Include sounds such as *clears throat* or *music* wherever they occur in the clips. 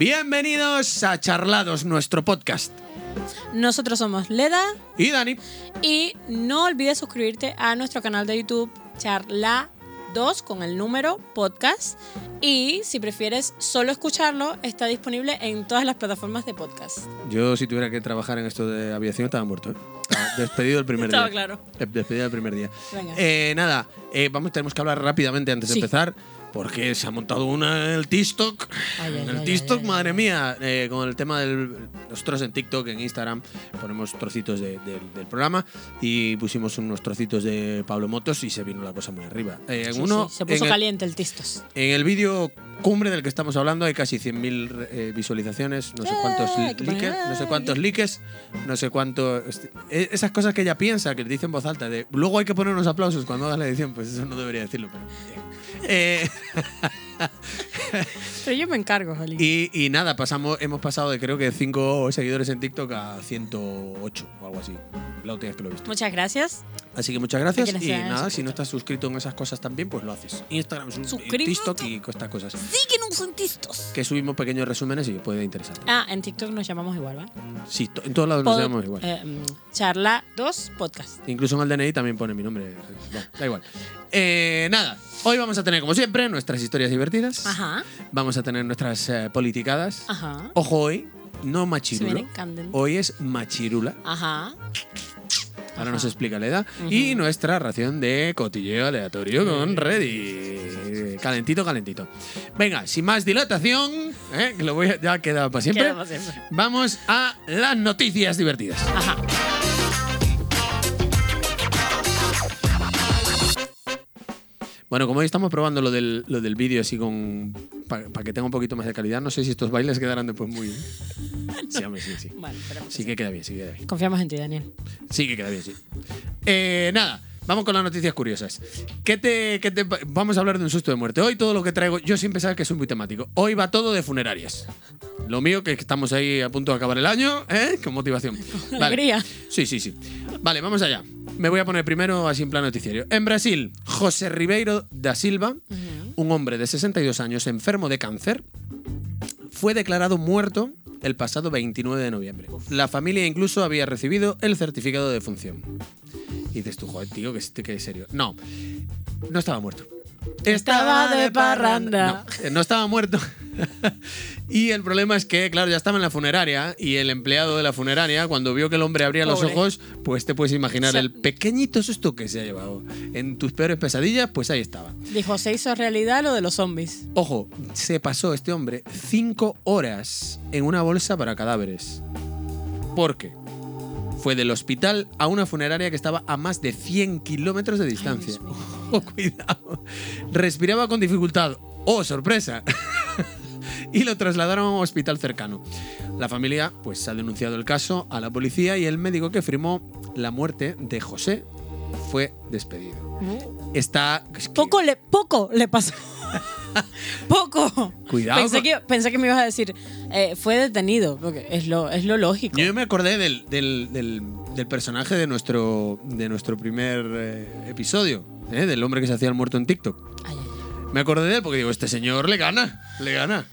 Bienvenidos a Charlados, nuestro podcast. Nosotros somos Leda Y Dani, y no olvides suscribirte a nuestro canal de YouTube Charla 2 con el número podcast y si prefieres solo escucharlo está disponible en todas las plataformas de podcast. yo si tuviera que trabajar en esto de aviación estaba muerto. ¿eh? Estaba *laughs* despedido el primer Estaba día. claro. Eh, Despedido el primer día. Venga. Eh, nada, eh, vamos, tenemos que hablar rápidamente antes de empezar. Porque se ha montado una en el TikTok. Ay, ay, en el ay, TikTok, madre mía. eh, con el tema del. Nosotros en TikTok, en Instagram, ponemos trocitos de- de- del programa. Y pusimos unos trocitos de Pablo Motos y se vino la cosa muy arriba. Eh, en Sí, uno, sí, se puso en el- caliente el tistos. En el vídeo cumbre del que estamos hablando hay casi 100.000 eh, visualizaciones, no sé cuántos likes, no sé cuántos likes, no sé cuánto... este, eh, Esas cosas que ella piensa, que le dice en voz alta, de luego hay que poner unos aplausos cuando hagas la edición, pues eso no debería decirlo, pero... Eh, *laughs* Pero yo me encargo, Jolín. y, y nada, pasamos, hemos pasado de creo que 5 seguidores en TikTok a 108 o algo así. La última vez que lo he visto. Muchas gracias. Así que muchas gracias. Y nada, si no estás suscrito en esas cosas también, pues lo haces. Instagram, Suscríbete. TikTok y estas cosas. Síguenos en tistos. Que subimos pequeños resúmenes y puede interesar. Ah, en TikTok nos llamamos igual, ¿vale? Sí, to- en todos lados nos llamamos igual. eh, mm, charla 2 podcast. Incluso en el DNI también pone mi nombre. Bueno, da igual. Eh, nada, hoy vamos a tener, como siempre, nuestras historias divertidas. Ajá, Vamos a tener nuestras eh, politicadas. ajá. Ojo hoy, no candente. Hoy es machirula. Ajá. Ahora Ajá. nos explica la edad. Y nuestra ración de cotilleo aleatorio con Ready. Calentito, calentito. Venga, sin más dilatación, ¿eh? que lo voy a, ya queda para siempre. Queda para siempre. Vamos a las noticias divertidas. Ajá. Bueno, como hoy estamos probando lo del, lo del vídeo así con. para que tenga un poquito más de calidad, no sé si estos bailes quedarán después muy. *laughs* Sí, hombre, sí, sí. Esperamos Sí que que queda bien, sí que queda bien. Confiamos en ti, Daniel. Sí que queda bien, sí. Eh, nada, vamos con las noticias curiosas. ¿Qué te, qué te- vamos a hablar de un susto de muerte. Hoy todo lo que traigo, yo siempre sabes que soy muy temático. Hoy va todo de funerarias. Lo mío, que estamos ahí a punto de acabar el año, ¿eh? *laughs* Con motivación. Vale. Alegría. Sí, sí, sí. Vale, vamos allá. Me voy a poner primero así en plan noticiario. En Brasil, José Ribeiro da Silva, un hombre de 62 años enfermo de cáncer, fue declarado muerto el pasado 29 de noviembre. La familia incluso había recibido el certificado de defunción. Y dices tú, joder, tío, que, que serio. No, no estaba muerto. Estaba de parranda. No, eh, no estaba muerto. *laughs* y el problema es que, claro, ya estaba en la funeraria y el empleado de la funeraria, cuando vio que el hombre abría los ojos, pues te puedes imaginar O sea- el pequeñito susto que se ha llevado. En tus peores pesadillas, pues ahí estaba. Dijo, se hizo realidad lo de los zombies. Ojo, se pasó este hombre cinco horas en una bolsa para cadáveres. ¿Por qué? Fue del hospital a una funeraria que estaba a más de 100 kilómetros de distancia. *laughs* Oh, cuidado. Respiraba con dificultad. ¡Oh, sorpresa! *laughs* y lo trasladaron a un hospital cercano. La familia pues ha denunciado el caso a la policía y el médico que firmó la muerte de José fue despedido. Está es que- Poco le, poco le pasó. *laughs* *laughs* poco. Cuidado Pensé con- que, pensé que me ibas a decir, eh, fue detenido, porque es lo, es lo lógico. Yo me acordé del, del- del- del personaje de nuestro, de nuestro primer eh, episodio, ¿eh? del hombre que se hacía el muerto en TikTok. Ay. Me acordé de él porque digo, este señor le gana, le gana.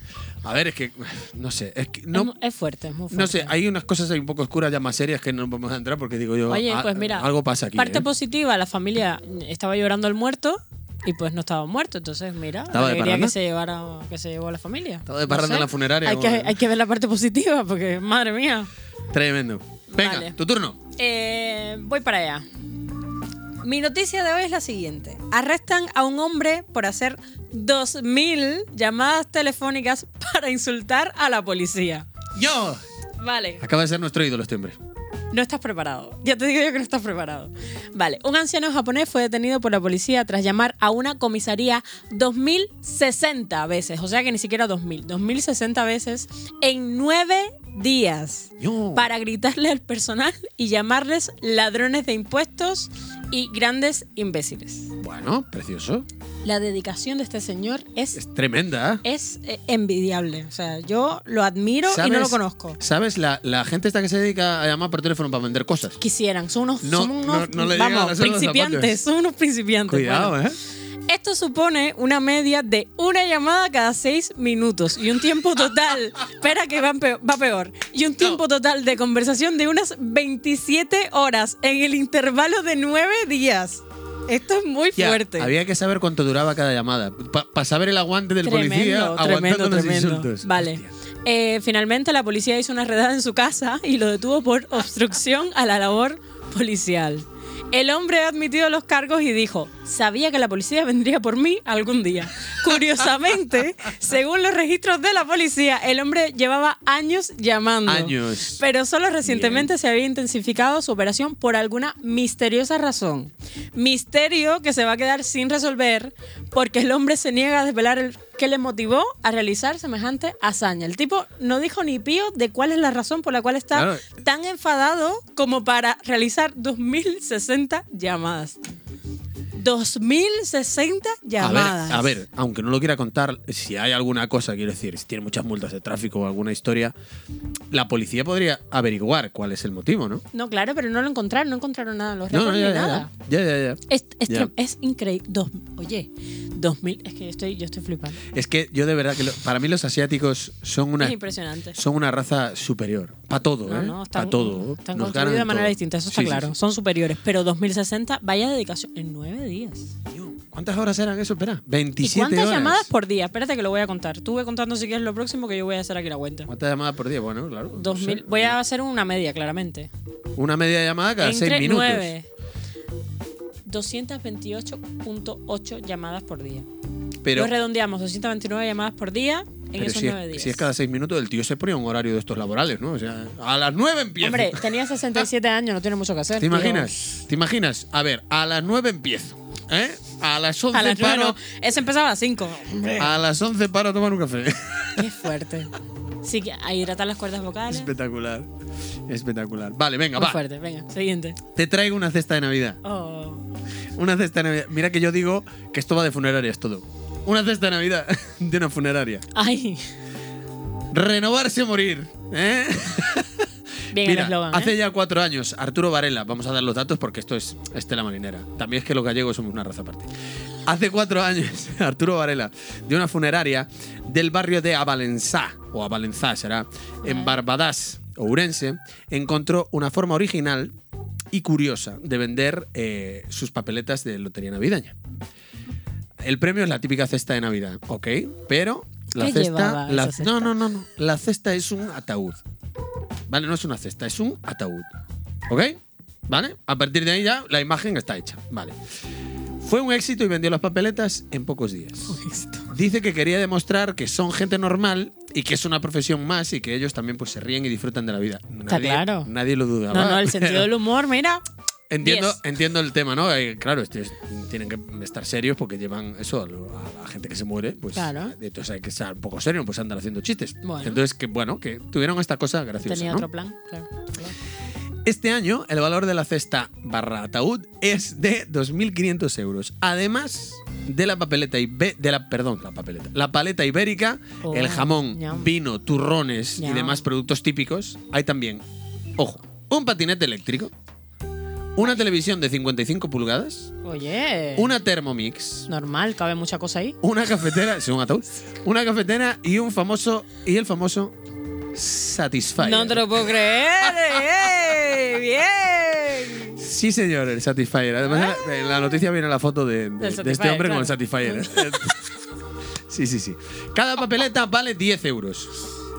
A ver, es que, no sé, es que no, es, fuerte, es muy fuerte. no sé, hay unas cosas ahí un poco oscuras ya más serias que no vamos a entrar porque digo yo, Oye, "Ah, pues mira, algo pasa aquí. Parte ¿eh?". positiva, la familia estaba llorando al muerto y pues no estaba muerto. Entonces, mira, ¿Estaba la alegría que se, llevara, que se llevó a la familia. Estaba de parranda en la funeraria, Hay que, hay que ver la parte positiva porque, madre mía. Tremendo. Venga, Vale. tu turno. Eh, voy para allá. Mi noticia de hoy es la siguiente. Arrestan a un hombre por hacer 2.000 llamadas telefónicas *laughs* para insultar a la policía. Yo. Vale, Acaba de ser nuestro ídolo este hombre. No estás preparado. Ya te digo yo que no estás preparado. Vale, un anciano japonés fue detenido por la policía tras llamar a una comisaría 2060 veces. O sea que ni siquiera 2000. 2060 veces en nueve días. Para gritarle al personal y llamarles ladrones de impuestos y grandes imbéciles. Bueno, precioso. La dedicación de este señor es, Es tremenda. es eh, envidiable. O sea, yo lo admiro y no lo conozco. ¿Sabes? La, la gente esta que se dedica a llamar por teléfono para vender cosas. Quisieran, son unos, No, son unos no- no le vamos, principiantes, son unos principiantes. Cuidado, Bueno, ¿eh? Esto supone una media de una llamada cada seis minutos y un tiempo total, espera que va peor, va peor, y un tiempo total de conversación de unas 27 horas en el intervalo de nueve días. Esto es muy Ya, fuerte. había que saber cuánto duraba cada llamada. Para saber el aguante del policía aguantando tremendo, los tremendo. insultos. Vale. Eh, finalmente la policía hizo una redada en su casa y lo detuvo por obstrucción a la labor policial. El hombre ha admitido los cargos y dijo, sabía que la policía vendría por mí algún día. *laughs* Curiosamente, según los registros de la policía, el hombre llevaba años llamando. Años. Pero solo recientemente se había intensificado su operación por alguna misteriosa razón. Misterio que se va a quedar sin resolver porque el hombre se niega a desvelar el que le motivó a realizar semejante hazaña. El tipo no dijo ni pío de cuál es la razón por la cual está Claro. tan enfadado como para realizar 2060 llamadas. 2060 A llamadas. ver, a ver, aunque no lo quiera contar, si hay alguna cosa, quiero decir, si tiene muchas multas de tráfico o alguna historia, la policía podría averiguar cuál es el motivo, ¿no? No, claro, pero no lo encontraron, no encontraron nada en los No, no, ya, ni ya, nada. ya, ya, ya. Es, es, es increíble. Dos- Oye, 2000. Es que yo estoy, yo estoy flipando. Es que yo de verdad que lo- para mí los asiáticos son una Es impresionante. son una raza superior. Para todo, No, ¿eh? no, están, Para todo. están Nos construidos de manera todo. distinta, eso está Sí, sí, claro. sí. Son superiores. Pero 2060, vaya dedicación en nueve días. ¿Cuántas horas eran eso? Espera, ¿Y 27 cuántas horas. llamadas por día? Espérate que lo voy a contar. Tú ve contando si quieres lo próximo que yo voy a hacer aquí la cuenta. ¿Cuántas llamadas por día? Bueno, claro. no 2000, sé. voy a hacer una media, claramente. Una media llamada cada Entre 6 minutos. 9. 228.8 llamadas por día. Pero, lo redondeamos, 229 llamadas por día en pero esos si, nueve es, días. si es cada 6 minutos, el tío se ponía un horario de estos laborales, ¿no? O sea, a las 9 empieza. Hombre, tenía 67 *laughs* años, no tiene mucho que hacer. ¿Te tío. imaginas? ¿Te imaginas? A ver, a las 9 empiezo. ¿Eh? A las 11 A las paro. no. Ese empezaba a las 5. A las 11 paro a tomar un café. Qué fuerte. Sí, que a hidratar las cuerdas vocales. Espectacular. Espectacular. Vale, venga, Muy va. fuerte. Venga, siguiente. Te traigo una cesta de Navidad. Oh. Una cesta de Navidad. Mira que yo digo que esto va de funerarias todo. Una cesta de Navidad *laughs* de una funeraria. Ay, Renovarse o morir. ¿eh? Bien Mira, el eslogan. ¿eh? hace ya cuatro años, Arturo Varela, vamos a dar los datos porque esto es Estela Marinera. También es que los gallegos somos una raza aparte. Hace cuatro años, *laughs* Arturo Varela, de una funeraria del barrio de Avalenzá, o Avalenzá será, en Barbadas, Ourense, encontró una forma original y curiosa de vender eh, sus papeletas de lotería navideña. El premio es la típica cesta de Navidad, ¿ok? Pero la ¿Qué cesta, la-? No, no, no, no. La cesta es un ataúd. ¿Vale? No es una cesta, es un ataúd. ¿Ok? ¿Vale? A partir de ahí ya la imagen está hecha. Vale. Fue un éxito y vendió las papeletas en pocos días. Dice que quería demostrar que son gente normal y que es una profesión más y que ellos también pues se ríen y disfrutan de la vida. Está Nadie- claro. Nadie lo duda. No, no, el sentido del humor, mira. Entiendo, 10. entiendo el tema, ¿no? Eh, claro, este es- tienen que estar serios porque llevan eso a, lo- a la gente que se muere, pues Claro. entonces hay que estar un poco serio, pues andar haciendo chistes. Bueno. Entonces, que bueno, que tuvieron esta cosa graciosa. Tenía ¿no? otro plan. Claro, claro. Este año, el valor de la cesta barra ataúd es de 2.500 euros. Además de la papeleta ibe- de la perdón, la papeleta, la paleta ibérica, Oh, el jamón, ñam. vino, turrones y Ñam. demás productos típicos, hay también, ojo, un patinete eléctrico, una televisión de 55 pulgadas, Oye. una Thermomix, Normal, cabe mucha cosa ahí. una cafetera, sí, un ataúd, una cafetera y un famoso y el famoso Satisfyer. No te lo puedo creer. ¡Eh! ¡Bien! Sí, señor, el Satisfyer. Además, en la- en la noticia viene la foto de, de- Del de este Satisfyer, hombre con el. Satisfyer. *laughs* *laughs* sí, sí, sí. Cada papeleta vale 10 euros.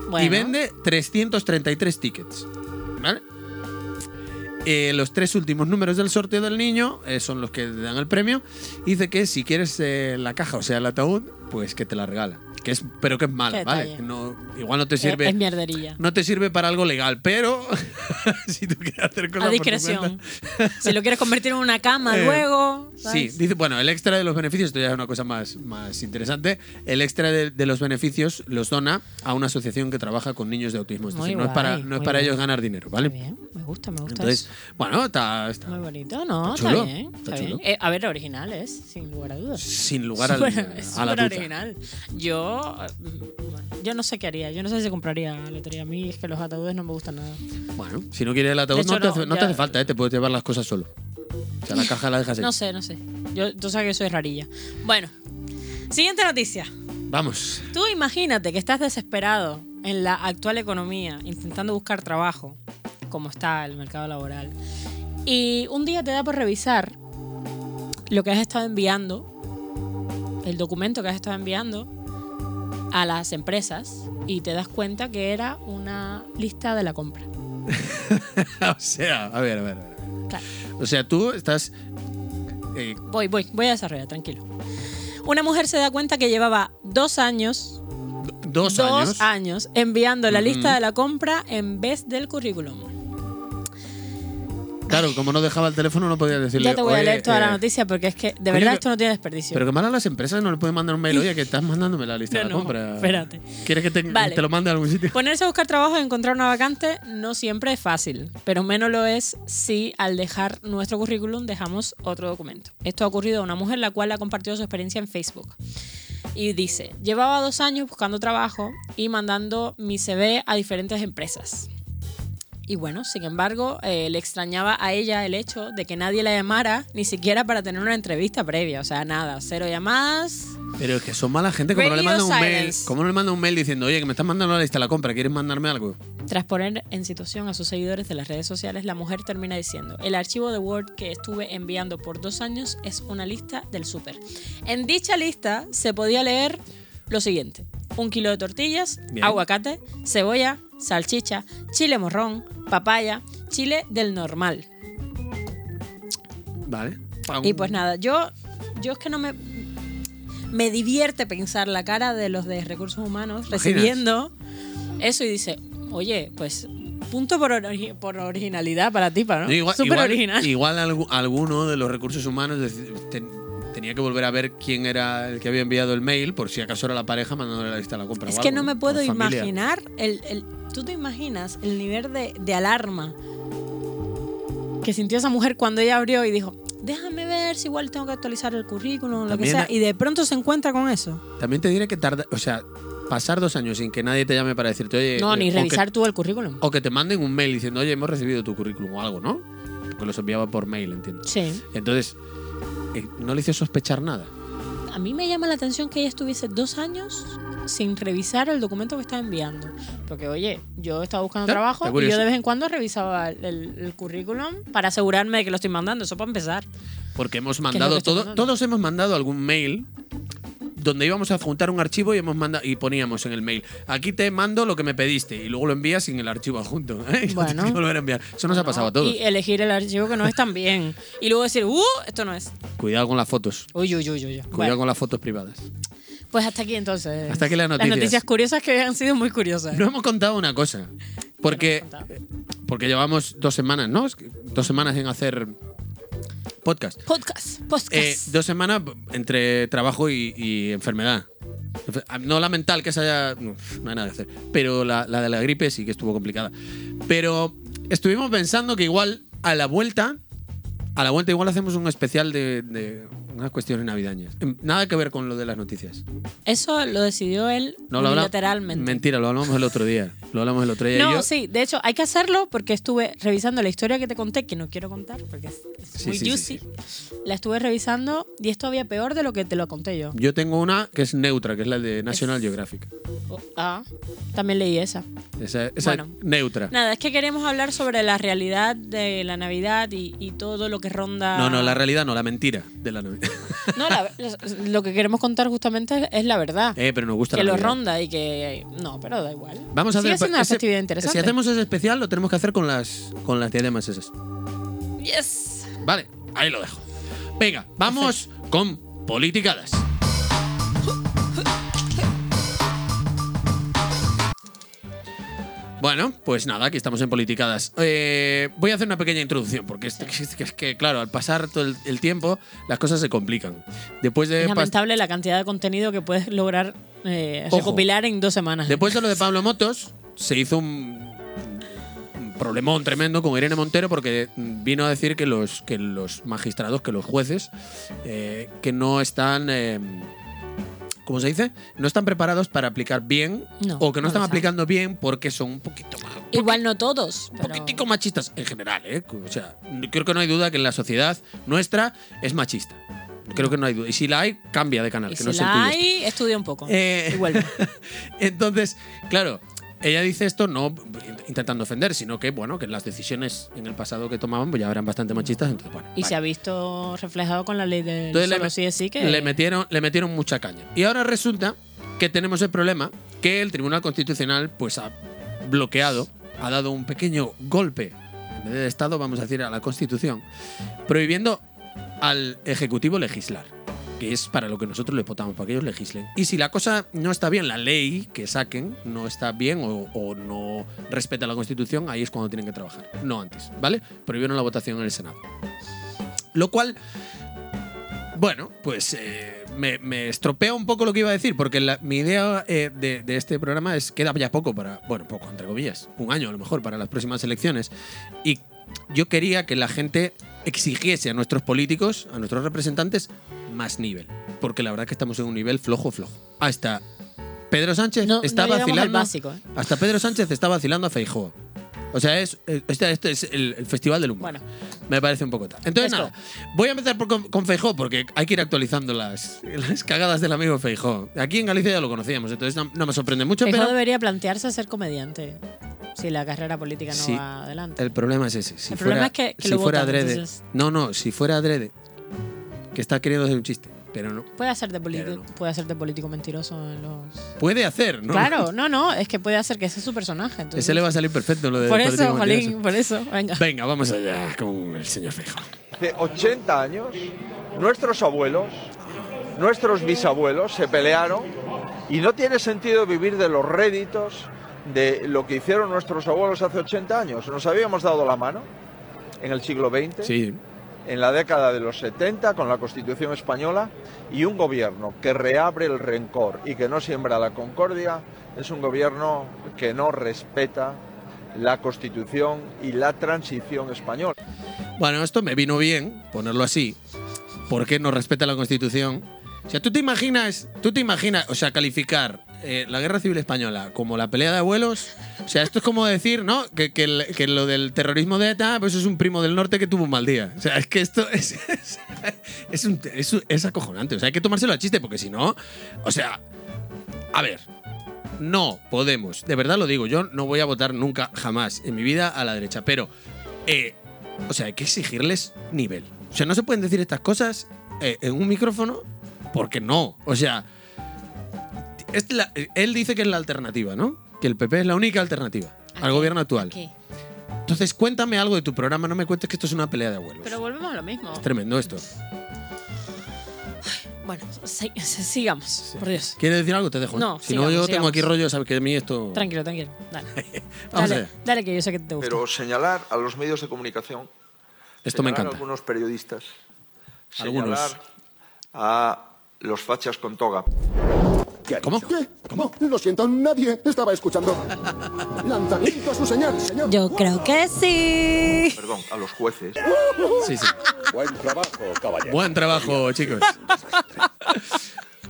Bueno. Y vende 333 tickets. ¿Vale? Eh, los tres últimos números del sorteo del niño eh, son los que dan el premio. Dice que si quieres eh, la caja, o sea, el ataúd, pues que te la regala. Que es, pero que es mala, ¿vale? no, igual no te Es, sirve. es mierderilla. no te sirve para algo legal, pero *laughs* si tú quieres hacer cosas A por tu discreción. *laughs* si lo quieres convertir en una cama *laughs* Eh, luego. Sí, ¿sabes? dice, bueno, el extra de los beneficios, esto ya es una cosa más, más interesante, el extra de, de los beneficios los dona a una asociación que trabaja con niños de autismo. Es Muy decir, no es para, guay, no es muy para bien. ellos ganar dinero, Muy ¿vale? bien, me gusta, me gusta. Entonces, eso. bueno, está, está Muy bonito, ¿no? Está Está, chulo, bien. está Está chulo. bien. Eh, a ver, original es, sin lugar a dudas. sin lugar Súper- es a la duda. original. Yo, yo no sé qué haría. Yo no sé si compraría lotería. A mí es que los ataúdes no me gustan nada. Bueno, si no quieres el ataúd, hecho, no, te no, hace, no te ya- hace falta, ¿eh? te puedes llevar las cosas solo. O sea, la caja la dejas ahí. No sé, no sé. Yo, tú sabes que soy rarilla. Bueno, Siguiente noticia. Vamos. Tú imagínate que estás desesperado en la actual economía, intentando buscar trabajo, como está el mercado laboral, y un día te da por revisar lo que has estado enviando, el documento que has estado enviando a las empresas, y te das cuenta que era una lista de la compra. *laughs* o sea, a ver, a ver. A ver. Claro. O sea, tú estás. eh, Voy, voy, voy a desarrollar, tranquilo. Una mujer se da cuenta que llevaba dos años, dos, dos años. años enviando la lista de la compra en vez del currículum. Claro, como no dejaba el teléfono, no podía decirle. Ya te voy a "Oye, leer toda eh, la noticia porque es que de verdad que- esto no tiene desperdicio. Pero que mal a las empresas no le pueden mandar un mail. Oye, que estás mandándome la lista No, de la no, compra. espérate. ¿Quieres que te, Vale. te lo mande a algún sitio? Ponerse a buscar trabajo y encontrar una vacante no siempre es fácil, pero menos lo es si al dejar nuestro currículum dejamos otro documento. Esto ha ocurrido a una mujer la cual ha compartido su experiencia en Facebook. Y dice, llevaba dos años buscando trabajo y mandando mi CV a diferentes empresas. Y bueno, sin embargo, eh, le extrañaba a ella el hecho de que nadie la llamara ni siquiera para tener una entrevista previa. O sea, nada, cero llamadas, Pero es que son mala gente. Como no le mandan un mail. Como no le mandan un mail diciendo, oye, que me estás mandando la lista de la compra, ¿quieres mandarme algo? Tras poner en situación a sus seguidores de las redes sociales, la mujer termina diciendo, el archivo de Word que estuve enviando por dos años es una lista del súper. En dicha lista se podía leer lo siguiente. Un kilo de tortillas, Bien. aguacate, cebolla, salchicha, chile morrón, papaya, chile del normal. Vale. Y pues nada, yo, yo es que no me... Me divierte pensar la cara de los de recursos humanos ¿Imaginas? recibiendo eso y dice, oye, pues punto por, ori- por originalidad para ti, ¿no? No, igual, Súper igual- original. igual algu- alguno de los recursos humanos tenía que volver a ver quién era el que había enviado el mail, por si acaso era la pareja mandándole la lista de la compra. es o que algo, no me puedo imaginar, el, el- ¿tú te imaginas el nivel de, de alarma que sintió esa mujer cuando ella abrió y dijo, déjame ver si igual tengo que actualizar el currículum lo que sea, y de pronto se encuentra con eso? También te diré que tarda, o sea, pasar dos años sin que nadie te llame para decirte, oye. No, eh, ni revisar que- tú el currículum. O que te manden un mail diciendo, oye, hemos recibido tu currículum o algo, ¿no? Porque los enviaba por mail, entiendo. Sí. Entonces, no le hizo sospechar nada. A mí me llama la atención que ella estuviese dos años sin revisar el documento que estaba enviando. Porque, oye, yo estaba buscando trabajo está y yo de vez en cuando revisaba el, el- currículum para asegurarme de que lo estoy mandando. Eso para empezar. Porque hemos mandado todo, mandando? todos hemos mandado algún mail donde íbamos a adjuntar un archivo y hemos mandado y poníamos en el mail aquí te mando lo que me pediste y luego lo envías sin el archivo adjunto ¿eh? *laughs* Bueno. volver a enviar eso nos ha pasado a todos Y elegir el archivo que no es tan bien. Y luego decir, ¡uh! Esto no es. cuidado con las fotos Uy, uy, uy, uy. cuidado Bueno, con las fotos privadas pues hasta aquí entonces. Hasta aquí las noticias. Las noticias curiosas que han sido muy curiosas. no hemos contado una cosa porque porque llevamos dos semanas no dos semanas en hacer podcast Podcast. Podcast. Eh, dos semanas entre trabajo y, y enfermedad. Enfe- No la mental, que esa ya no, no hay nada que hacer. Pero la, la de la gripe sí que estuvo complicada. Pero estuvimos pensando que igual a la vuelta, a la vuelta igual hacemos un especial de, de unas cuestiones navideñas. Em, Nada que ver con lo de las noticias. Eso lo decidió él No lo unilateralmente. Mentira, lo hablamos el otro día. Lo hablamos el otro día. y No, yo- sí, de hecho hay que hacerlo porque estuve revisando la historia que te conté, que no quiero contar porque es, es Sí, muy sí, juicy. sí. La estuve revisando y es todavía peor de lo que te lo conté yo. Yo tengo una que es neutra, que es la de National Geographic. Oh, ah, también leí esa. Esa, esa Bueno. neutra. Nada, es que queremos hablar sobre la realidad de la Navidad y, y todo lo que ronda. No, no, la realidad no, la mentira de la Navidad. No, la- lo que queremos contar justamente es la verdad. Eh, pero nos gusta que la lo ronda y que. No, pero da igual. Vamos a Sigue hacer siendo una ese- festividad interesante. Si hacemos ese especial, lo tenemos que hacer con las con las diademas esas. Yes. Vale, ahí lo dejo. Venga, vamos con politicadas. Bueno, pues nada, aquí estamos en Politicadas. Eh, voy a hacer una pequeña introducción, porque es, es que, es que, claro, al pasar todo el, el tiempo, las cosas se complican. Después de, Es lamentable la cantidad de contenido que puedes lograr eh, Ojo. recopilar en dos semanas. después de lo de Pablo Motos, se hizo un, un problemón tremendo con Irene Montero, porque vino a decir que los, que los magistrados, que los jueces, eh, que no están. ¿Cómo se dice? No están preparados para aplicar bien No, o que no, no están aplicando bien porque son un poquito más. Igual no todos. un pero- poquitico machistas en general, ¿eh? O sea, creo que no hay duda que en la sociedad nuestra es machista. Creo que no hay duda. Y si la hay, cambia de canal, Y que si no es el la tuyo. hay, estudia un poco. Eh, Y vuelve. *laughs* Entonces, claro, ella dice esto no intentando ofender, sino que, bueno, que las decisiones en el pasado que tomaban pues ya eran bastante machistas. Entonces, bueno, Y vale. se ha visto reflejado con la ley de Entonces solo le, sí es sí que le metieron, le metieron mucha caña. Y ahora resulta que tenemos el problema que el Tribunal Constitucional pues ha bloqueado, ha dado un pequeño golpe, en vez de Estado, vamos a decir, a la Constitución, prohibiendo al Ejecutivo legislar, que es para lo que nosotros le votamos, para que ellos legislen. Y si la cosa no está bien, la ley que saquen no está bien o, no respeta la Constitución, ahí es cuando tienen que trabajar, no antes, ¿vale? Prohibieron la votación en el Senado. Lo cual bueno, pues eh, me, me estropea un poco lo que iba a decir, porque mi idea eh, de, de este programa es queda ya poco para, bueno, poco, entre comillas, un año a lo mejor para las próximas elecciones. Y yo quería que la gente exigiese a nuestros políticos, a nuestros representantes, más nivel. Porque la verdad que estamos en un nivel flojo, flojo. Hasta Pedro Sánchez no, está no vacilando. básico. ¿eh? Hasta Pedro Sánchez está vacilando a Feijóo. O sea, es, eh, este, este es el, el festival del humor. Bueno. Me parece un poco tal. Entonces, Esto. nada, voy a empezar por, con, con Feijó, porque hay que ir actualizando las, las cagadas del amigo Feijó. Aquí en Galicia ya lo conocíamos, entonces no, no me sorprende mucho, Feijóo pero debería plantearse ser comediante si la carrera política no Sí. va adelante. el problema es ese. Si El fuera, problema es que- que si lo fuera votan, adrede. entonces- No, no, si fuera adrede, que está queriendo hacer un chiste, pero no. Puede hacer de no. puede hacer de político mentiroso en los. Puede hacer, ¿no? Claro, *laughs* no, no, es que puede hacer que ese es su personaje. entonces- Ese le va a salir perfecto lo de Por eso. Jolín, por eso. Venga. Venga, vamos allá con el señor Feijó. Hace 80 años, nuestros abuelos, nuestros bisabuelos se pelearon y no tiene sentido vivir de los réditos de lo que hicieron nuestros abuelos hace 80 años. Nos habíamos dado la mano en el siglo XX, Sí, en la década de los 70 con la Constitución española y un gobierno que reabre el rencor y que no siembra la concordia es un gobierno que no respeta la Constitución y la transición española. Bueno, esto me vino bien ponerlo así, porque no respeta la Constitución. O sea, tú te imaginas, tú te imaginas, o sea, calificar eh, la Guerra Civil Española como la pelea de abuelos. O sea, esto es como decir, ¿no? Que, que que lo del terrorismo de ETA, pues es un primo del norte que tuvo un mal día. O sea, es que esto es, *laughs* es, es un- es es acojonante. O sea, hay que tomárselo a chiste, porque si no, o sea, a ver, no podemos, de verdad lo digo, yo no voy a votar nunca, jamás, en mi vida a la derecha, pero, eh, o sea, hay que exigirles nivel. O sea, no se pueden decir estas cosas eh, en un micrófono porque no. O sea, es la- él dice que es la alternativa, ¿no? Que el PP es la única alternativa ¿A al qué? gobierno actual. ¿Qué? Entonces, cuéntame algo de tu programa, no me cuentes que esto es una pelea de abuelos. Pero volvemos a lo mismo. es tremendo esto. Bueno, si- si- sigamos, por Dios. ¿Quieres decir algo? Te dejo. No, si no, sigamos, yo tengo aquí rollo, sabes que a mí esto. Tranquilo, tranquilo. Dale. *laughs* Vamos dale, allá. dale, que yo sé que te gusta. Pero señalar a los medios de comunicación, Esto me encanta. a algunos periodistas, Algunos. señalar a los fachas con toga. ¿Cómo? ¿Qué? ¿Cómo? Lo siento, nadie estaba escuchando. Lanzamiento a su señal, señor. Yo creo que sí. Perdón, a los jueces. Sí, sí. Buen trabajo, caballero. Buen trabajo, chicos.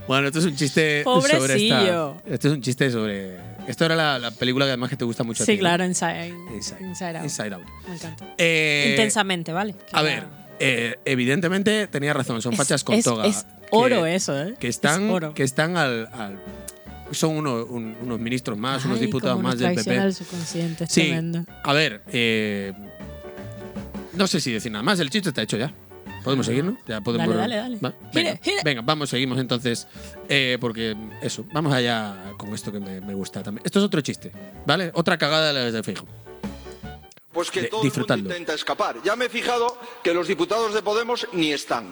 Bueno, esto es un chiste sobre esta. Esto es un chiste sobre. Esto era la, la película que además que te gusta mucho. a Sí, claro, Inside, Inside, Inside Out. Inside Out. Me encanta. Eh, Intensamente, ¿vale? Que A ver, eh, evidentemente tenía razón. Son Es- fachas con es- toga. es oro eso, ¿eh? Que Es están, oro. que están al, al- son uno- un- unos ministros más, unos diputados más del PP. el subconsciente, es Sí, tremendo. a ver, eh, no sé si decir nada más. El chiste está hecho ya. Podemos seguir, ¿no? Ya podemos. Dale, dale, dale. Venga, venga, vamos, seguimos entonces. eh, porque eso, vamos allá con esto que me, me gusta también. Esto es otro chiste, ¿vale? Otra cagada de la de Fijo. Pues que De- todo el mundo intenta escapar. Ya me he fijado que los diputados de Podemos ni están.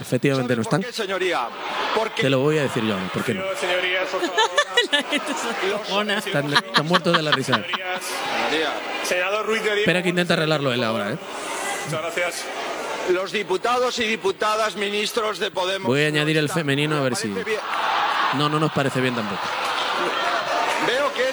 Efectivamente ¿Sabe no están. ¿Por qué, señoría? Porque Te lo voy a decir yo ¿por qué no? Señorías, por favor. *laughs* La gente se acojona. Están, están muertos de la risa. Señorías. Señoría, Senador Ruiz de Diego. Espera que intenta arreglarlo él ahora, ¿eh? Muchas gracias. los diputados y diputadas ministros de Podemos. Voy a añadir el femenino a ver si-. No, no nos parece bien tampoco.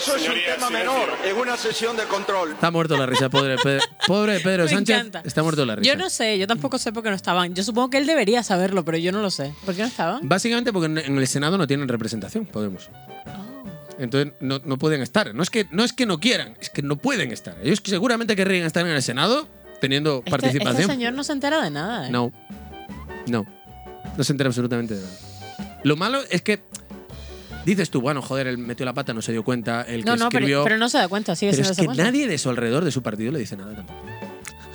Eso es un tema menor en una sesión de control. Está muerto la risa, pobre Pedro, *laughs* pobre Pedro Me Sánchez. encanta. Está muerto la risa. Yo no sé, yo tampoco sé por qué no estaban. Yo supongo que él debería saberlo, pero yo no lo sé. ¿Por qué no estaban? Básicamente porque en- en el Senado no tienen representación, Podemos. Entonces no, no pueden estar. No es, que, no es que no quieran, es que no pueden estar. Ellos que seguramente querrían estar en el Senado teniendo Este, participación. este señor no se entera de nada, ¿eh? No. No. No se entera absolutamente de nada. Lo malo es que dices tú, bueno, joder, él metió la pata, no se dio cuenta, el que No, no, pero, escribió. pero no se da cuenta, sigue Pero es que cuenta. nadie de su alrededor, de su partido, le dice nada tampoco.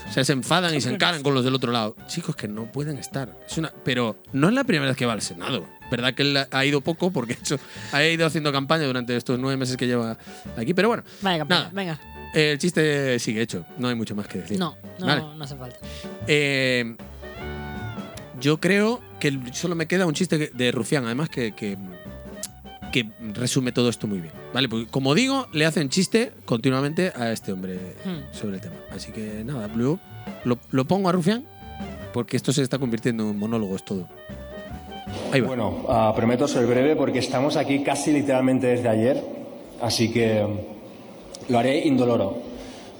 O sea, se enfadan y se encaran con los del otro lado. Chicos, que no pueden estar. Es una, pero no es la primera vez que va al Senado. Verdad que él ha ido poco porque ha hecho- ha ido haciendo campaña durante estos nueve meses que lleva aquí. Pero bueno, Vale, campeón, nada. venga. el chiste sigue hecho. No hay mucho más que decir. No, no, Vale. no hace falta. Eh, yo creo que solo me queda un chiste que- de Rufián, además, que, que, que resume todo esto muy bien. ¿Vale? Porque, como digo, le hacen chiste continuamente a este hombre Hmm. sobre el tema. Así que nada, yo lo, lo pongo a Rufián porque esto se está convirtiendo en monólogos todo. Ahí va. Bueno, ah, prometo ser breve porque estamos aquí casi literalmente desde ayer, así que lo haré indoloro.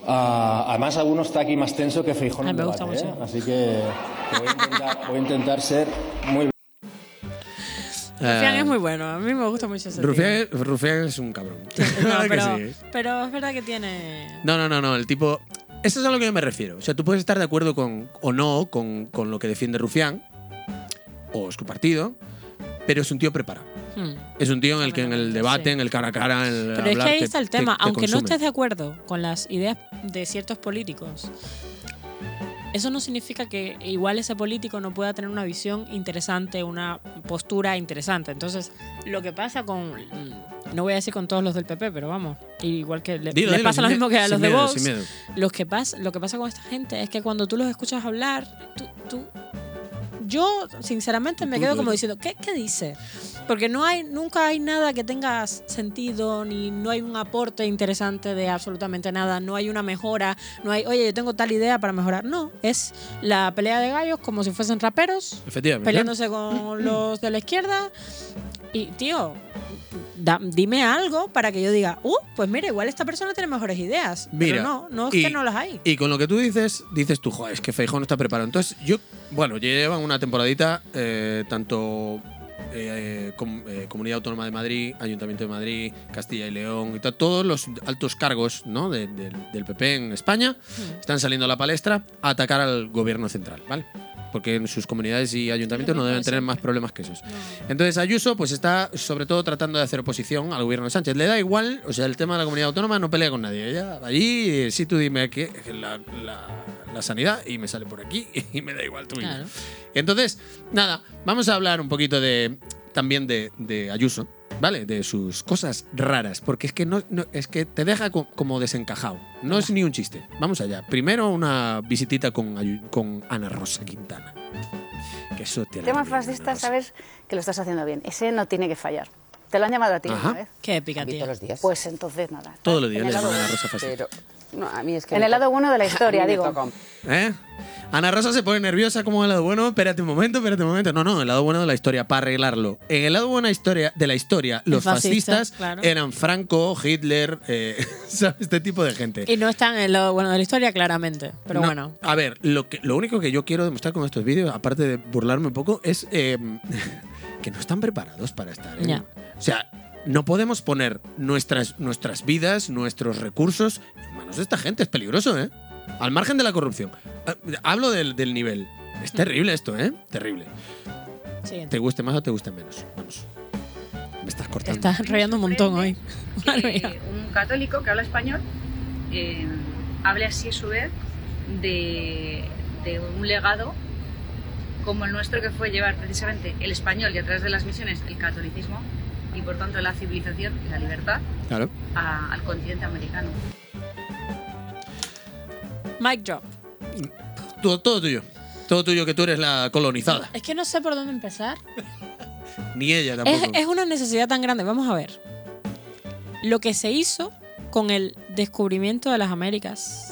Ah, además, alguno está aquí más tenso que Feijón en me debate, gusta ¿eh? mucho. así que voy a, intentar, voy a intentar ser Rufián es muy bueno, a mí me gusta mucho ese tío. Rufián, Rufián es un cabrón. *laughs* No, pero, que sí. pero es verdad que tiene. No, no, no, no. El tipo. Eso es a lo que yo me refiero. O sea, tú puedes estar de acuerdo con o no con, con lo que defiende Rufián o su partido, pero es un tío preparado. Hmm. Es un tío en el que en el debate, Sí. en el cara a cara, en el Pero es que ahí está el te- tema. te Aunque no estés de acuerdo con las ideas de ciertos políticos, eso no significa que igual ese político no pueda tener una visión interesante, una postura interesante. Entonces, lo que pasa con. mm, No voy a decir con todos los del PP, pero vamos. Igual que le, Dilo, les dilo, pasa lo mismo que a los de Vox. sin miedo. Lo que, pasa, lo que pasa con esta gente es que cuando tú los escuchas hablar, tú, tú- yo sinceramente me quedo como diciendo, ¿qué, qué dice? Porque no hay, nunca hay nada que tenga sentido, ni no hay un aporte interesante de absolutamente nada, no hay una mejora, no hay, oye, yo tengo tal idea para mejorar. No, es la pelea de gallos como si fuesen raperos, peleándose con los de la izquierda. Y, tío, da- dime algo para que yo diga, uh, pues mira, igual esta persona tiene mejores ideas. Mira, Pero no, no es y- que no las hay. Y con lo que tú dices, dices tú, joder, es que Feijón no está preparado. Entonces, yo, bueno, llevan una temporadita, eh, tanto eh, com- eh, Comunidad Autónoma de Madrid, Ayuntamiento de Madrid, Castilla y León, y todos los altos cargos ¿no? de- del- del PP en España están saliendo a la palestra a atacar al gobierno central, ¿vale? Porque en sus comunidades y ayuntamientos no deben de tener más problemas que esos. Entonces Ayuso pues está sobre todo tratando de hacer oposición al gobierno de Sánchez. Le da igual, o sea, el tema de la comunidad autónoma no pelea con nadie. Ella allí, eh, sí tú dime que la, la- la sanidad y me sale por aquí *laughs* y me da igual tú. Claro. Entonces, nada, vamos a hablar un poquito de también de, de Ayuso, ¿vale? De sus cosas raras, porque es que no, no- es que te deja co- como desencajado. No es ni un chiste. Vamos allá. Primero una visitita con, con Ana Rosa Quintana. Que eso te El tema fascista, sabes que lo estás haciendo bien. Ese no tiene que fallar. Te lo han llamado a ti Ajá. una vez. Qué épica, tío. todos los días. Pues entonces nada. Todos los días le llaman Ana uno. Rosa fascista. Pero no, a mí es que En el lado uno de la *laughs* historia, digo. ¿Eh? Ana Rosa se pone nerviosa como el lado bueno. Espérate un momento, espérate un momento. No, no, el lado bueno de la historia, para arreglarlo. En el lado bueno historia, de la historia, los fascista, fascistas claro. eran Franco, Hitler, eh, *laughs* ¿sabes? Este tipo de gente. Y no están en lo bueno de la historia, claramente. Pero No, bueno. A ver, lo, que, lo único que yo quiero demostrar con estos vídeos, aparte de burlarme un poco, es eh, *laughs* que no están preparados para estar. en- Ya. O sea, no podemos poner nuestras, nuestras vidas, nuestros recursos en manos de esta gente. Es peligroso, ¿eh? Al margen de la corrupción. Ah, Hablo del, del nivel. Es terrible esto, ¿eh? Terrible. Siguiente. Te guste más o te guste menos. Vamos. Me estás Te cortando. estás enrollando un montón hoy. *laughs* Que un católico que habla español eh, hable así a su vez de, de un legado como el nuestro que fue llevar precisamente el español y a través de las misiones el catolicismo y por tanto la civilización y la libertad Claro. a- al continente americano. Mic drop. Todo, todo tuyo. Todo tuyo, que tú eres la colonizada. Es que no sé por dónde empezar. *laughs* Ni ella Es, tampoco. es una necesidad tan grande. Vamos a ver. Lo que se hizo con el descubrimiento de las Américas.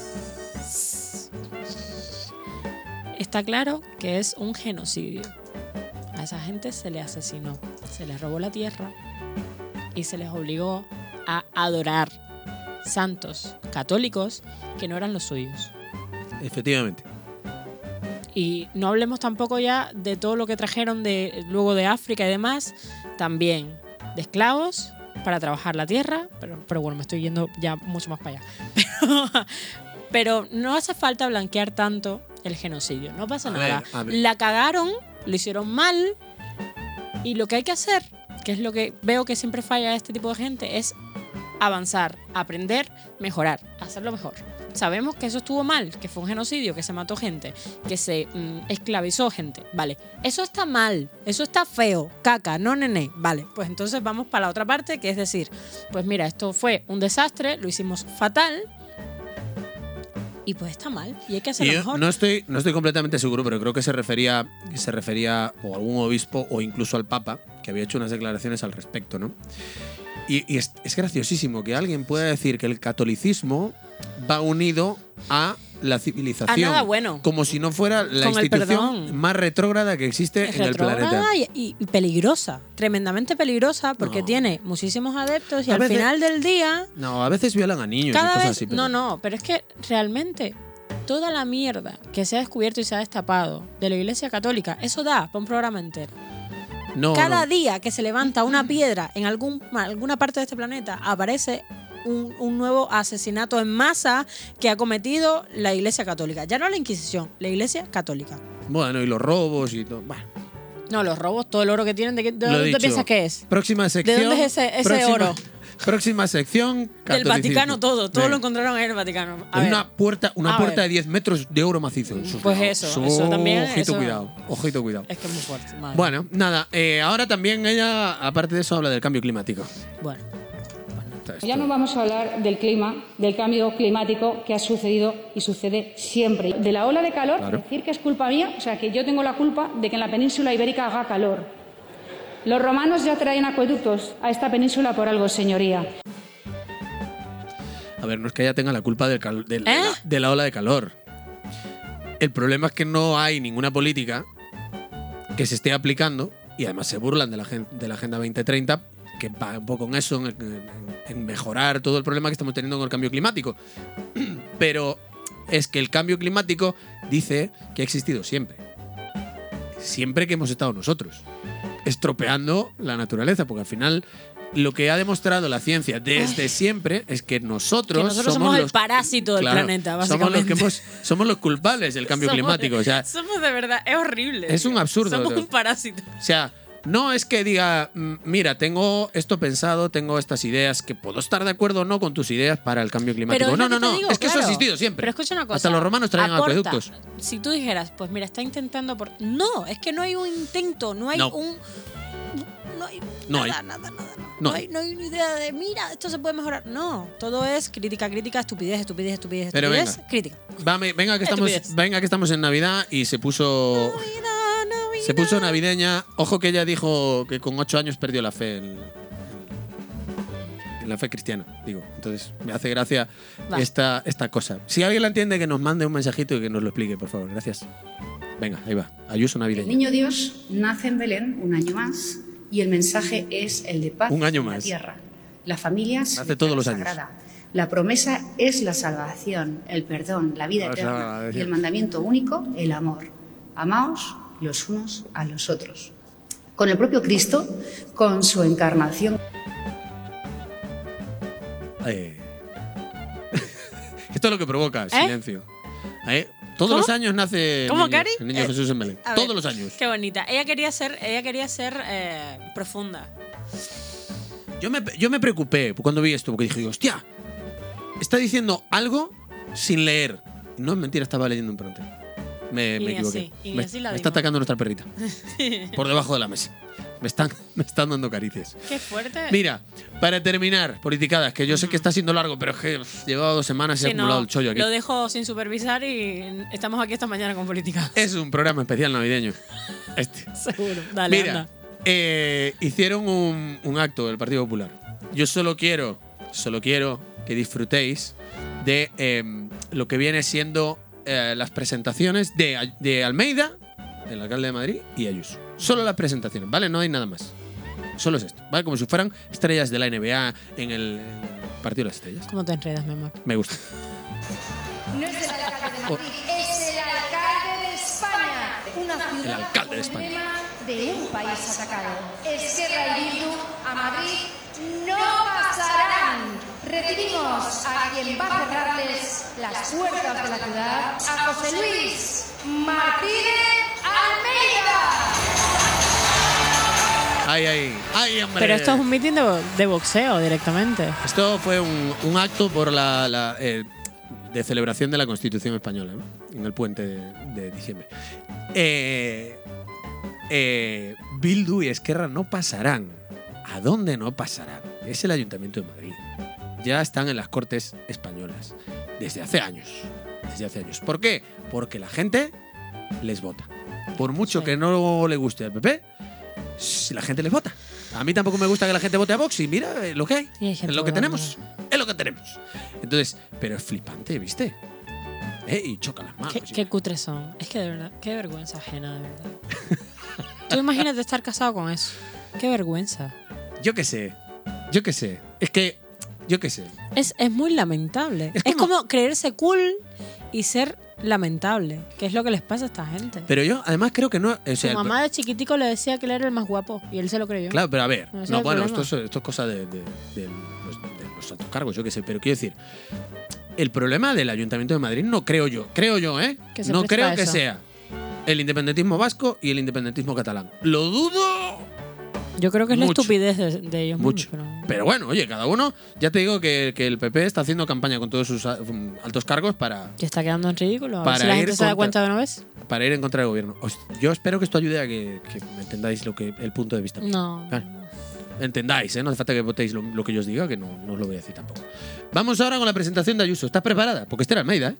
Está claro que es un genocidio. A esa gente se le asesinó, se les robó la tierra y se les obligó a adorar santos católicos que no eran los suyos. Efectivamente. Y no hablemos tampoco ya de todo lo que trajeron de, luego de África y demás, también de esclavos para trabajar la tierra, pero, pero bueno, me estoy yendo ya mucho más para allá. *laughs* Pero, pero no hace falta blanquear tanto el genocidio, no pasa A nada. ver, a ver. La cagaron lo hicieron mal. Y lo que hay que hacer, que es lo que veo que siempre falla este tipo de gente, es avanzar, aprender, mejorar, hacerlo mejor. Sabemos que eso estuvo mal, que fue un genocidio, que se mató gente, que se mm, esclavizó gente. Vale, eso está mal, eso está feo, caca, no nene. Vale, pues entonces vamos para la otra parte, que es decir, pues mira, esto fue un desastre, lo hicimos fatal. Y pues está mal, y hay que hacerlo yo mejor. no estoy, no estoy completamente seguro, pero creo que se refería, que se refería o a algún obispo o incluso al Papa, que había hecho unas declaraciones al respecto, ¿no? Y, y es, es graciosísimo que alguien pueda decir que el catolicismo va unido a la civilización. A nada bueno. Como si no fuera la Con institución más retrógrada que existe Es en el planeta. y, y peligrosa, tremendamente peligrosa, porque No. tiene muchísimos adeptos y A al veces- final del día No, a veces violan a niños y Cada cosas vez, así. pero- no, no, pero es que realmente toda la mierda que se ha descubierto y se ha destapado de la Iglesia Católica, eso da para un programa entero. No, Cada no. día que se levanta una piedra en algún, alguna parte de este planeta, aparece un, un nuevo asesinato en masa que ha cometido la Iglesia Católica. Ya no la Inquisición, la Iglesia Católica. Bueno, y los robos y todo. Bueno, No, los robos, todo el oro que tienen, ¿de, qué- de dónde dicho. piensas que es? Próxima sección. dónde es ese- ese próxima- oro? Próxima sección. Del. Vaticano todo, todo Venga. lo encontraron en el Vaticano. A En ver. una puerta, una A puerta ver. de 10 metros de oro macizo. Pues eso, eso también, Ojito, eso- cuidado. Ojito, cuidado. Es que es muy fuerte. madre. Bueno, nada. eh, ahora también ella, aparte de eso, habla del cambio climático. Bueno. Ya no vamos a hablar del clima, del cambio climático que ha sucedido y sucede siempre. De la ola de calor, Claro. decir que es culpa mía, o sea, que yo tengo la culpa de que en la península ibérica haga calor. Los romanos ya traen acueductos a esta península por algo, señoría. A ver, no es que ella tenga la culpa del cal- del- de, ¿Eh? la, de la ola de calor. El problema es que no hay ninguna política que se esté aplicando y además se burlan de la, gen- de la Agenda 2030 que va un poco en eso, en, en- en mejorar todo el problema que estamos teniendo con el cambio climático. *clears throat* Pero es que el cambio climático dice que ha existido siempre. Siempre que hemos estado nosotros. Estropeando la naturaleza, porque al final lo que ha demostrado la ciencia desde siempre es que nosotros, Que nosotros somos, el parásito del Claro, planeta, somos los, básicamente. que hemos- somos los culpables del cambio Somos- climático. O sea, somos de verdad, es horrible. Es un absurdo, Somos un parásito. o sea, no es que diga, mira, tengo esto pensado, tengo estas ideas, que puedo estar de acuerdo o no con tus ideas para el cambio climático. Pero no, no, no. digo, es que eso ha existido siempre. Pero escucha una cosa. Hasta los romanos traían aporta. acueductos. Si tú dijeras, pues mira, está intentando por. No, es que no hay un intento, no hay No. un. No hay No nada, hay. nada, nada, nada. No No, hay, no hay una idea de, mira, esto se puede mejorar. No, todo es crítica, crítica, estupidez, estupidez, estupidez, Pero estupidez, venga. crítica. Vame- venga, que estamos, Estupidez. venga, que estamos en Navidad y se puso. Se puso navideña. Ojo que ella dijo que con ocho años perdió la fe en, en la fe cristiana, digo. Entonces, me hace gracia Va. esta, esta cosa. Si alguien la entiende, que nos mande un mensajito y que nos lo explique, por favor. Gracias. Venga, ahí va. Ayuso El navideña. niño Dios nace en Belén un año más y el mensaje es el de paz Un año en la más. tierra. La familia es Nace todos los años. sagrada. La promesa es la salvación, el perdón, la vida O sea, eterna y el mandamiento único, el amor. Amaos los unos a los otros. Con el propio Cristo, con su encarnación Eh. *laughs* Esto es lo que provoca silencio. Eh, Todos ¿Cómo? los años nace el ¿Cómo, niño, Cari? el niño Eh, Jesús en Belén. Ver, Todos los años. Qué bonita. Ella quería ser, ella quería ser eh, profunda. Yo me, yo me preocupé cuando vi esto, porque dije, hostia, está diciendo algo sin leer. No es mentira, estaba leyendo un pronto. Me, me equivoqué. me, me está atacando nuestra perrita. *laughs* por debajo de la mesa. Me están, me están dando caricias. Qué fuerte. Mira, para terminar, politicadas, que yo sé que está siendo largo, pero es que uf, llevaba dos semanas y Sí, he acumulado no, el chollo aquí. Lo dejo sin supervisar y estamos aquí esta mañana con política. Es un programa especial navideño. *laughs* Este. Seguro. Dale, Mira, anda. eh, hicieron un, un acto del Partido Popular. Yo solo quiero, solo quiero que disfrutéis de em, lo que viene siendo eh, las presentaciones de, de Almeida, el alcalde de Madrid, y Ayuso. Solo las presentaciones, ¿vale? No hay nada más. Solo es esto, ¿vale? Como si fueran estrellas de la NBA en el, el Partido de las Estrellas. ¿Cómo te enredas, mi amor? Me gusta. No es el alcalde de Madrid, es el alcalde de España. Una El ciudad alcalde de España. problema de un país atacado. Esquerra y Bildu a Madrid no pasarán. Recibimos a quien va a cerrarles las puertas de la ciudad, a José Luis Martínez Almeida. Ay, ay, ay, hombre. Pero esto es un mitin de, bo- de boxeo directamente. Esto fue un, un acto por la, la, eh, de celebración de la Constitución española, ¿no? en el puente de, de diciembre. Eh, eh, Bildu y Esquerra no pasarán. ¿A dónde no pasarán? Es el Ayuntamiento de Madrid. Ya están en las Cortes españolas. Desde hace años. Desde hace años. ¿Por qué? Porque la gente les vota. Por mucho que no le guste al PP, la gente les vota. A mí tampoco me gusta que la gente vote a Vox y mira eh, lo que hay. Es lo que tenemos. Es lo que tenemos. Entonces, pero es flipante, ¿viste? Eh, y choca las manos. Qué, qué cutres son. Es que de verdad, qué vergüenza ajena, de verdad. *laughs* Tú imagínate estar casado con eso. Qué vergüenza. Yo qué sé. Yo qué sé. Es que, yo qué sé. Es, es muy lamentable. Es Es como- creerse cool y ser lamentable, que es lo que les pasa a esta gente. Pero yo, además, creo que no. O Su sea, mamá de chiquitico le decía que él era el más guapo y él se lo creyó. Claro, pero a ver. No, bueno, esto es, esto es cosa de, de- de los, de los altos cargos, yo qué sé. Pero quiero decir, el problema del Ayuntamiento de Madrid no creo yo. Creo yo, ¿eh? No creo que eso. sea el independentismo vasco y el independentismo catalán. Lo dudo. Yo creo que es la Mucho. estupidez de, de ellos Mucho. mismos. pero- Pero bueno, oye, cada uno. Ya te digo que, que el PP está haciendo campaña con todos sus um, altos cargos para, Que está quedando en ridículo. A ver Para si la gente se da contra- cuenta de una vez. para ir en contra del gobierno. Os- yo espero que esto ayude a que, que entendáis lo que, el punto de vista. No. Vale. Entendáis, ¿eh? No hace falta que votéis lo, lo que yo os diga, que no, no os lo voy a decir tampoco. Vamos ahora con la presentación de Ayuso. ¿Estás preparada? Porque era Almeida, ¿eh?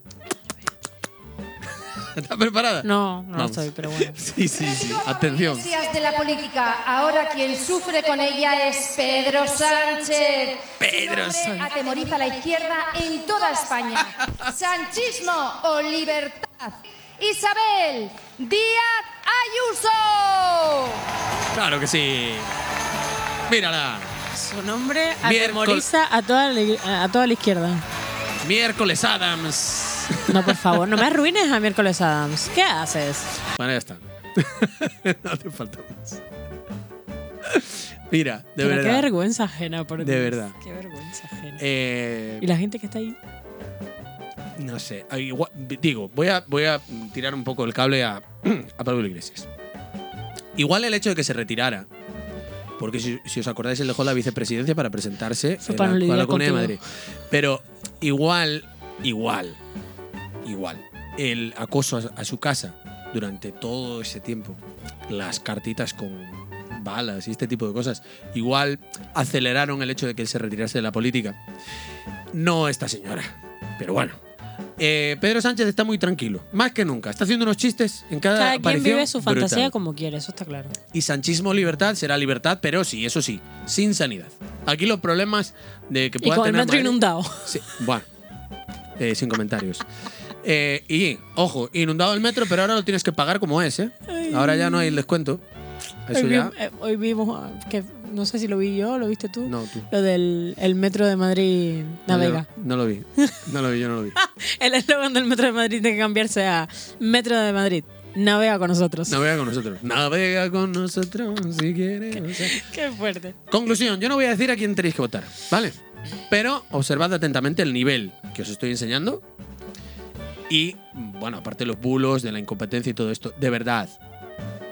*laughs* ¿Estás preparada? No, no Vamos. estoy, pero bueno. *laughs* Sí, sí, sí. Atención. De la política. Ahora quien sufre con ella es Pedro Sánchez. Pedro nombre Atemoriza a la izquierda en toda España. *laughs* Sanchismo o libertad. Isabel Díaz Ayuso. Claro que sí. Mírala. Su nombre atemoriza a toda, la, a toda la izquierda. Miércoles Adams. *laughs* No, por favor, no me arruines a miércoles Adams. ¿Qué haces? Bueno, ya está. *laughs* no hace falta más. Mira, de Pero qué verdad. vergüenza ajena, por De Dios. verdad. Qué vergüenza ajena. Eh, Y la gente que está ahí. No sé. ah, igual- digo, voy a, voy a tirar un poco el cable a, *clears throat* a Pablo Iglesias. Igual el hecho de que se retirara. Porque si, si os acordáis, él dejó la vicepresidencia para presentarse para la, Comunidad de. Madrid. Pero igual, igual, igual, el acoso a, su casa durante todo ese tiempo, las cartitas con balas y este tipo de cosas, igual aceleraron el hecho de que él se retirase de la política. No esta señora, pero bueno. Eh, Pedro Sánchez está muy tranquilo, más que nunca. Está haciendo unos chistes en cada, Cada quien vive su fantasía brutal. como quiere, eso está claro. Y sanchismo libertad será libertad, pero sí, eso sí, sin sanidad. Aquí los problemas de que Y pueda con el tener metro Madrid- inundado. Sí, bueno, eh, sin comentarios. Eh, y, ojo, inundado el metro, pero ahora lo tienes que pagar como es, ¿eh? Ahora ya no hay el descuento. Eso hoy, ya. vi- eh, hoy vimos, ah, que no sé si lo vi yo, lo viste tú. No, tú. Lo del el metro de Madrid navega. No, no lo vi. No lo vi, yo no lo vi. *laughs* El eslogan del metro de Madrid tiene que cambiarse a Metro de Madrid. Navega con nosotros. Navega con nosotros. Navega con nosotros si quieres. o sea. Qué fuerte. Conclusión, yo no voy a decir a quién tenéis que votar, ¿vale? Pero observad atentamente el nivel que os estoy enseñando. Y, bueno, aparte de los bulos, de la incompetencia y todo esto, de verdad,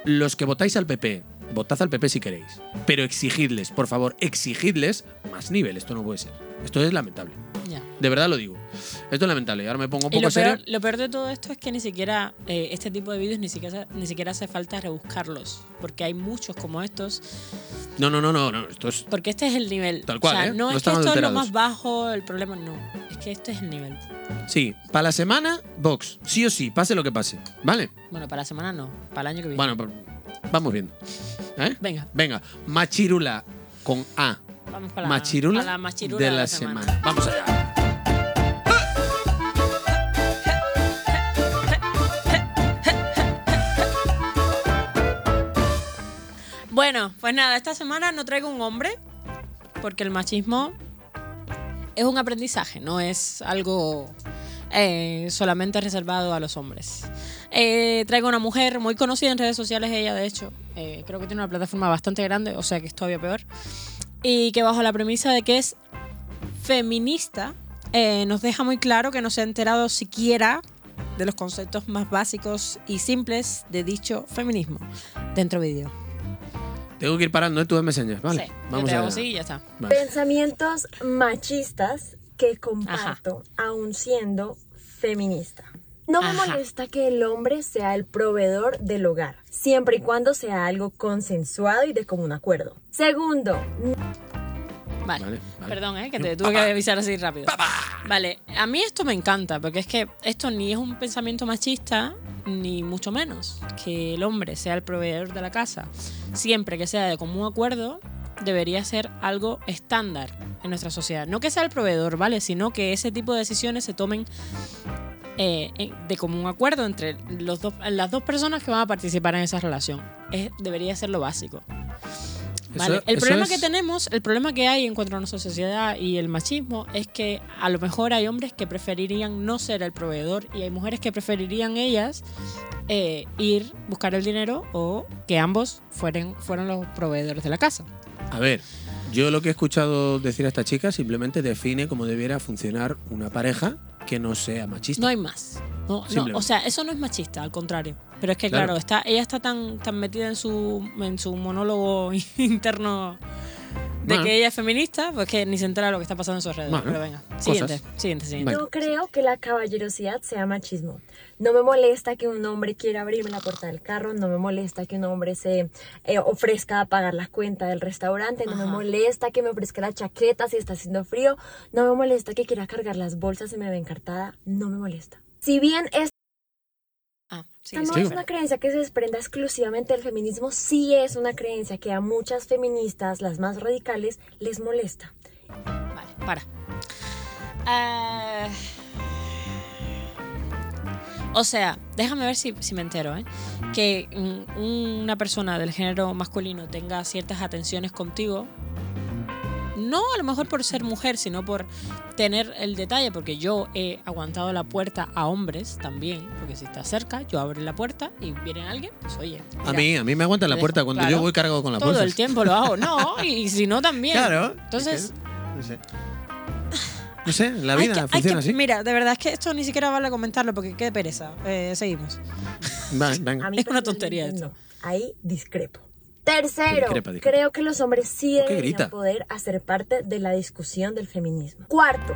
los que votáis al PP, votad al PP si queréis. Pero exigidles, por favor, exigidles más nivel. Esto no puede ser. Esto es lamentable. De verdad lo digo. Esto es lamentable. Ahora me pongo un Y poco lo serio. peor, lo peor de todo esto es que ni siquiera eh, este tipo de vídeos ni siquiera, ni siquiera hace falta rebuscarlos. Porque hay muchos como estos. No, no, no, no, no. Esto es. Porque este es el nivel. Tal cual, o sea, ¿eh? no, No es que esto es lo más bajo, el problema no. Es que este es el nivel. Sí, para la semana, Vox. Sí o sí, pase lo que pase. ¿Vale? Bueno, para la semana no, para el año que viene. Bueno, vamos viendo. ¿Eh? Venga. Venga, Machirula con A. Vamos para la, Machirula, para la machirula de la, semana. Vamos allá. Bueno, pues nada, esta semana no traigo un hombre, porque el machismo es un aprendizaje, no es algo eh, solamente reservado a los hombres. Eh, traigo una mujer muy conocida en redes sociales, ella de hecho, eh, creo que tiene una plataforma bastante grande, o sea que es todavía peor, y que bajo la premisa de que es feminista, nos deja muy claro que no se ha enterado siquiera de los conceptos más básicos y simples de dicho feminismo. Dentro vídeo. Tengo que ir parando, ¿eh? Tú me. Vale, Sí, yo vamos te hago allá. así y ya está. Vale. Pensamientos machistas que comparto, aún siendo feminista. No me Ajá. molesta que el hombre sea el proveedor del hogar, siempre y cuando sea algo consensuado y de común acuerdo. Segundo, Vale. Vale, vale. Perdón, ¿eh? que te tuve que avisar así rápido. Vale, a mí esto me encanta, porque es que esto ni es un pensamiento machista, ni mucho menos. Que el hombre sea el proveedor de la casa, siempre que sea de común acuerdo, debería ser algo estándar en nuestra sociedad. No que sea el proveedor, ¿vale? Sino que ese tipo de decisiones se tomen eh, de común acuerdo entre los dos, las dos personas que van a participar en esa relación. Es, debería ser lo básico. Vale, Eso- el eso problema es- que tenemos, el problema que hay en cuanto a nuestra sociedad y el machismo es que a lo mejor hay hombres que preferirían no ser el proveedor y hay mujeres que preferirían ellas eh, ir buscar el dinero o que ambos fueran, fueran los proveedores de la casa. A ver, yo lo que he escuchado decir a esta chica simplemente define cómo debiera funcionar una pareja que no sea machista. No hay más. No, no, o sea, eso no es machista, al contrario. Pero es que, Claro. claro, está, ella está tan, tan metida en su, en su monólogo *laughs* interno de Bueno. que ella es feminista, pues que ni se entera de lo que está pasando en su alrededor. Bueno, Pero venga, cosas. siguiente, siguiente, siguiente. no creo que la caballerosidad sea machismo. No me molesta que un hombre quiera abrirme la puerta del carro, no me molesta que un hombre se eh, ofrezca a pagar la cuenta del restaurante, no me Ajá. molesta que me ofrezca la chaqueta si está haciendo frío, no me molesta que quiera cargar las bolsas y me ve encartada, no me molesta. Si bien es sí, sí. es una creencia que se desprenda exclusivamente del feminismo, sí es una creencia que a muchas feministas, las más radicales, les molesta. Vale, para. Ah, o sea, déjame ver si, si me entero, ¿eh? Que una persona del género masculino tenga ciertas atenciones contigo. No a lo mejor por ser mujer, sino por tener el detalle, porque yo he aguantado la puerta a hombres también, porque si está cerca, yo abro la puerta y viene alguien, pues oye. A mí, a mí me aguantan la puerta dejo, cuando claro. yo voy cargado con la Todo bolsa. el tiempo lo hago, no, *laughs* y si no también. Claro. Entonces, No sé. No sé, la vida que- funciona que- así. Mira, de verdad es que esto ni siquiera vale comentarlo porque qué pereza. Eh, seguimos. Vale, venga. A mí Es una tontería esto. no. Ahí discrepo. Tercero, creo que los hombres sí ¿Por qué deberían poder hacer parte de la discusión del feminismo. Cuarto,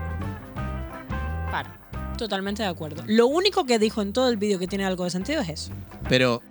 Para. Totalmente de acuerdo. Lo único que dijo en todo el vídeo que tiene algo de sentido es eso. Pero